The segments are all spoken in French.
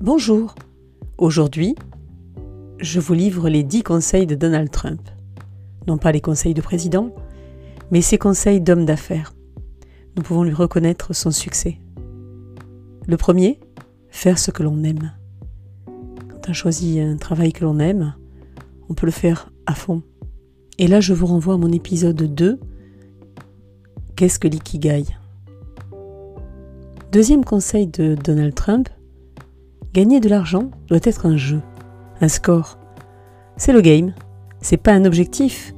Bonjour. Aujourd'hui, je vous livre les 10 conseils de Donald Trump. Non pas les conseils de président, mais ses conseils d'homme d'affaires. Nous pouvons lui reconnaître son succès. Le premier, faire ce que l'on aime. Quand on choisit un travail que l'on aime, on peut le faire à fond. Et là, je vous renvoie à mon épisode 2, Qu'est-ce que l'ikigai? Deuxième conseil de Donald Trump, gagner de l'argent doit être un jeu, un score. C'est le game, c'est pas un objectif,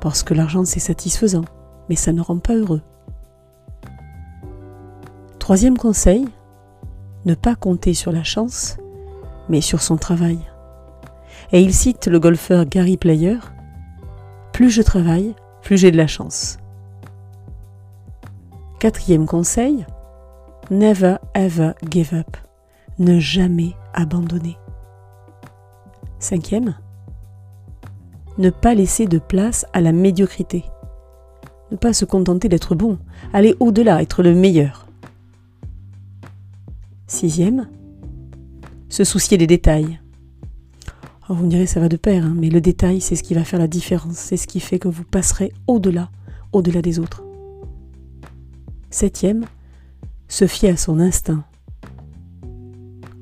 parce que l'argent c'est satisfaisant, mais ça ne rend pas heureux. Troisième conseil, ne pas compter sur la chance, mais sur son travail. Et il cite le golfeur Gary Player, Plus je travaille, plus j'ai de la chance. Quatrième conseil, never ever give up. Ne jamais abandonner. Cinquième, ne pas laisser de place à la médiocrité. Ne pas se contenter d'être bon, aller au-delà, être le meilleur. Sixième, se soucier des détails. Oh, vous me direz, ça va de pair, hein, mais le détail, c'est ce qui va faire la différence, c'est ce qui fait que vous passerez au-delà, au-delà des autres. Septième, se fier à son instinct.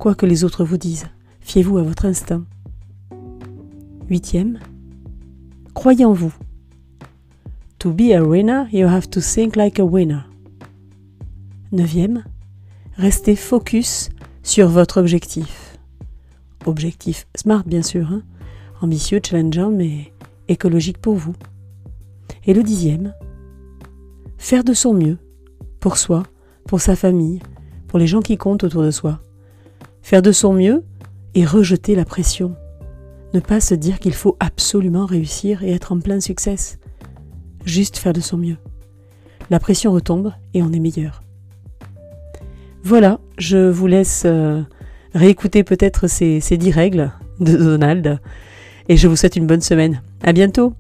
Quoi que les autres vous disent, fiez-vous à votre instinct. Huitième, croyez en vous. To be a winner, you have to think like a winner. Neuvième, restez focus sur votre objectif. Objectif smart, bien sûr, hein. ambitieux, challengeant, mais écologique pour vous. Et le dixième, faire de son mieux pour soi, pour sa famille, pour les gens qui comptent autour de soi. Faire de son mieux et rejeter la pression. Ne pas se dire qu'il faut absolument réussir et être en plein succès. Juste faire de son mieux. La pression retombe et on est meilleur. Voilà, je vous laisse euh, réécouter peut-être ces, ces dix règles de Donald et je vous souhaite une bonne semaine. À bientôt!